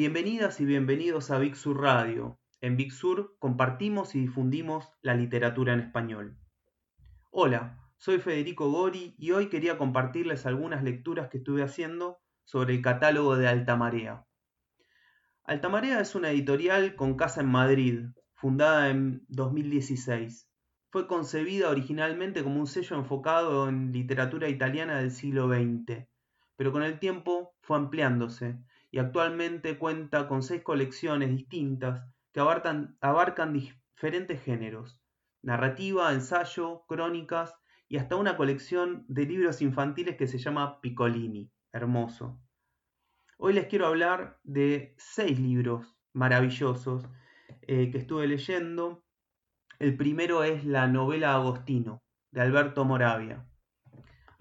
Bienvenidas y bienvenidos a Big Sur Radio. En Big Sur compartimos y difundimos la literatura en español. Hola, soy Federico Gori y hoy quería compartirles algunas lecturas que estuve haciendo sobre el catálogo de Altamarea. Altamarea es una editorial con casa en Madrid, fundada en 2016. Fue concebida originalmente como un sello enfocado en literatura italiana del siglo XX, pero con el tiempo fue ampliándose y actualmente cuenta con seis colecciones distintas que abarcan, diferentes géneros, narrativa, ensayo, crónicas y hasta una colección de libros infantiles que se llama Piccolini, hermoso. Hoy les quiero hablar de seis libros maravillosos eh, que estuve leyendo. El primero es la novela Agostino, de Alberto Moravia.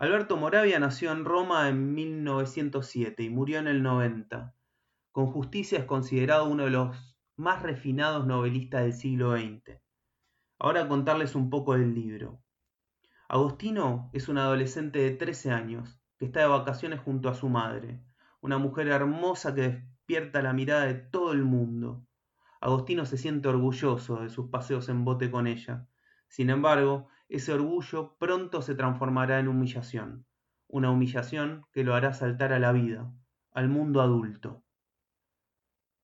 Alberto Moravia nació en Roma en 1907 y murió en el 90. Con justicia es considerado uno de los más refinados novelistas del siglo XX. Ahora contarles un poco del libro. Agostino es un adolescente de 13 años que está de vacaciones junto a su madre, una mujer hermosa que despierta la mirada de todo el mundo. Agostino se siente orgulloso de sus paseos en bote con ella. Sin embargo, ese orgullo pronto se transformará en humillación, una humillación que lo hará saltar a la vida, al mundo adulto.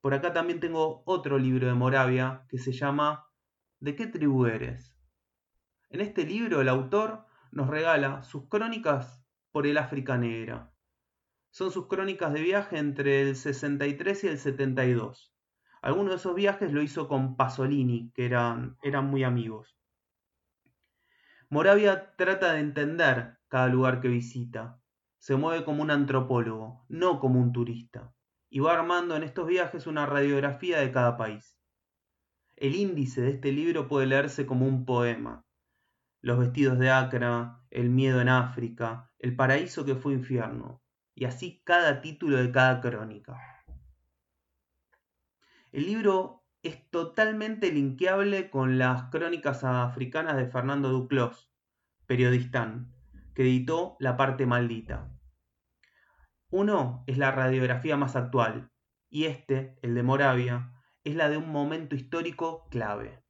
Por acá también tengo otro libro de Moravia que se llama ¿De qué tribu eres? En este libro el autor nos regala sus crónicas por el África Negra. Son sus crónicas de viaje entre el 63 y el 72. Algunos de esos viajes lo hizo con Pasolini, que eran, eran muy amigos. Moravia trata de entender cada lugar que visita. Se mueve como un antropólogo, no como un turista, y va armando en estos viajes una radiografía de cada país. El índice de este libro puede leerse como un poema. Los vestidos de Acra, el miedo en África, el paraíso que fue infierno, y así cada título de cada crónica. El libro es totalmente linkeable con las crónicas africanas de Fernando Duclos, periodistán, que editó La parte maldita. Uno es la radiografía más actual, y este, el de Moravia, es la de un momento histórico clave.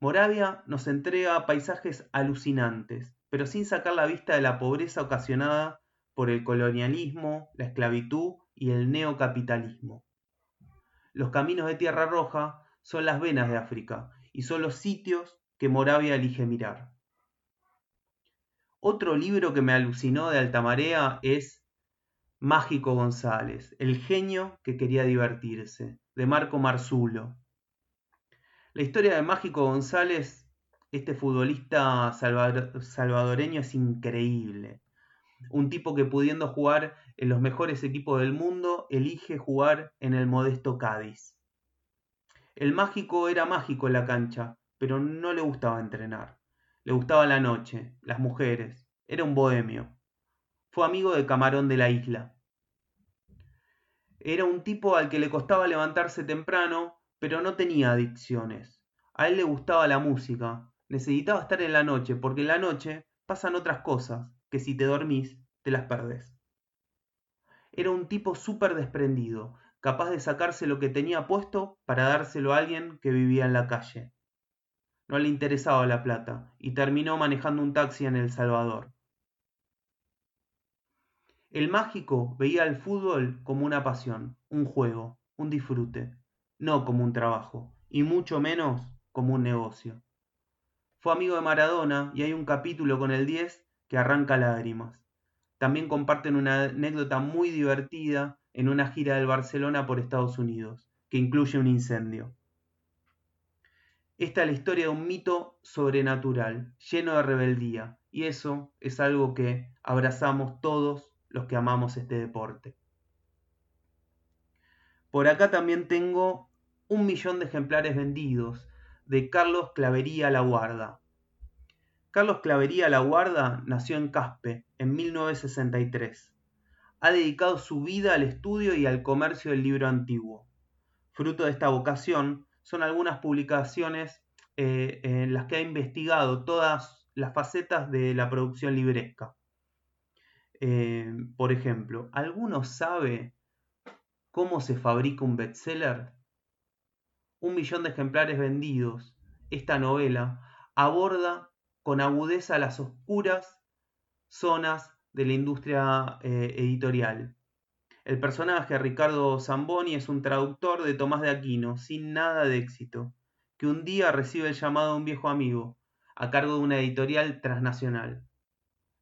Moravia nos entrega paisajes alucinantes, pero sin sacar la vista de la pobreza ocasionada por el colonialismo, la esclavitud y el neocapitalismo. Los caminos de Tierra Roja son las venas de África y son los sitios que Moravia elige mirar. Otro libro que me alucinó de Altamarea es Mágico González, el genio que quería divertirse, de Marco Marzulo. La historia de Mágico González, este futbolista salvadoreño, es increíble. Un tipo que pudiendo jugar en los mejores equipos del mundo, elige jugar en el modesto Cádiz. El mágico era mágico en la cancha, pero no le gustaba entrenar. Le gustaba la noche, las mujeres. Era un bohemio. Fue amigo de Camarón de la Isla. Era un tipo al que le costaba levantarse temprano, pero no tenía adicciones. A él le gustaba la música. Necesitaba estar en la noche, porque en la noche pasan otras cosas que si te dormís te las perdés. Era un tipo súper desprendido, capaz de sacarse lo que tenía puesto para dárselo a alguien que vivía en la calle. No le interesaba la plata y terminó manejando un taxi en El Salvador. El mágico veía el fútbol como una pasión, un juego, un disfrute, no como un trabajo, y mucho menos como un negocio. Fue amigo de Maradona y hay un capítulo con el 10 que arranca lágrimas. También comparten una anécdota muy divertida en una gira del Barcelona por Estados Unidos, que incluye un incendio. Esta es la historia de un mito sobrenatural, lleno de rebeldía, y eso es algo que abrazamos todos los que amamos este deporte. Por acá también tengo un millón de ejemplares vendidos de Carlos Clavería La Guarda, Carlos Clavería La Guarda nació en Caspe en 1963. Ha dedicado su vida al estudio y al comercio del libro antiguo. Fruto de esta vocación son algunas publicaciones eh, en las que ha investigado todas las facetas de la producción libresca. Eh, por ejemplo, ¿alguno sabe ¿Cómo se fabrica un bestseller? Un millón de ejemplares vendidos. Esta novela aborda con agudeza las oscuras zonas de la industria eh, editorial. El personaje Ricardo Zamboni es un traductor de Tomás de Aquino, sin nada de éxito, que un día recibe el llamado de un viejo amigo, a cargo de una editorial transnacional.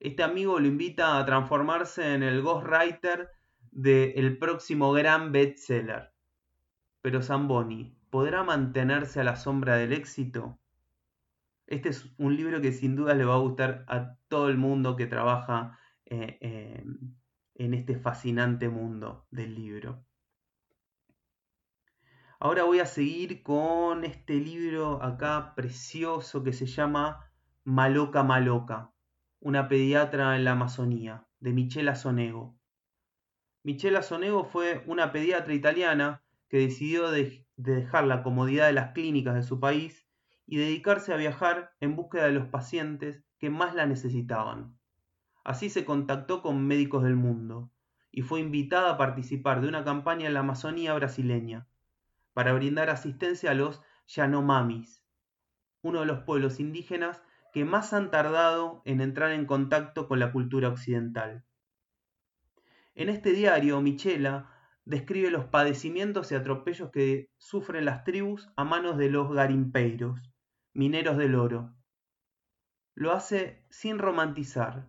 Este amigo lo invita a transformarse en el ghostwriter del próximo gran bestseller. Pero Zamboni, ¿podrá mantenerse a la sombra del éxito? Este es un libro que sin duda le va a gustar a todo el mundo que trabaja eh, eh, en este fascinante mundo del libro. Ahora voy a seguir con este libro acá precioso que se llama Maloca Maloca, una pediatra en la Amazonía, de Michela Sonego. Michela Sonego fue una pediatra italiana que decidió de dejar la comodidad de las clínicas de su país y dedicarse a viajar en búsqueda de los pacientes que más la necesitaban. Así se contactó con médicos del mundo y fue invitada a participar de una campaña en la Amazonía brasileña para brindar asistencia a los Yanomamis, uno de los pueblos indígenas que más han tardado en entrar en contacto con la cultura occidental. En este diario, Michela describe los padecimientos y atropellos que sufren las tribus a manos de los garimpeiros, mineros del oro. Lo hace sin romantizar,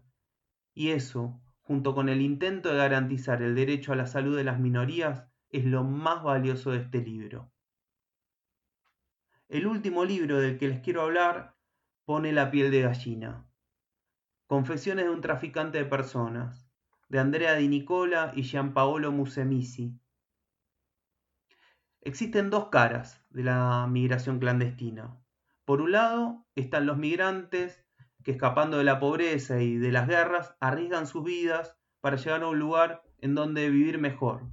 y eso, junto con el intento de garantizar el derecho a la salud de las minorías, es lo más valioso de este libro. El último libro del que les quiero hablar pone la piel de gallina. Confesiones de un traficante de personas, de Andrea Di Nicola y Gianpaolo Musemisi. Existen dos caras de la migración clandestina. Por un lado están los migrantes que escapando de la pobreza y de las guerras arriesgan sus vidas para llegar a un lugar en donde vivir mejor.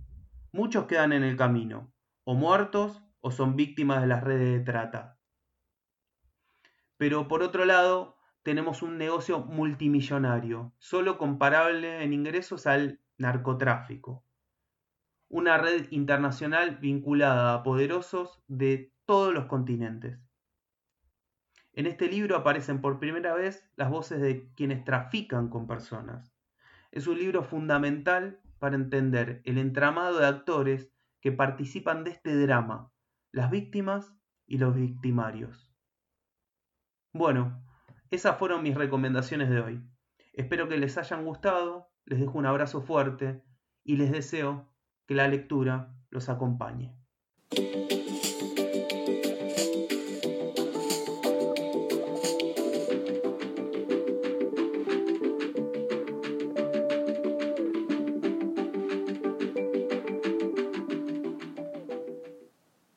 Muchos quedan en el camino, o muertos o son víctimas de las redes de trata. Pero por otro lado, tenemos un negocio multimillonario, solo comparable en ingresos al narcotráfico. Una red internacional vinculada a poderosos de todos los continentes. En este libro aparecen por primera vez las voces de quienes trafican con personas. Es un libro fundamental para entender el entramado de actores que participan de este drama, las víctimas y los victimarios. Bueno, esas fueron mis recomendaciones de hoy. Espero que les hayan gustado, les dejo un abrazo fuerte y les deseo que la lectura los acompañe.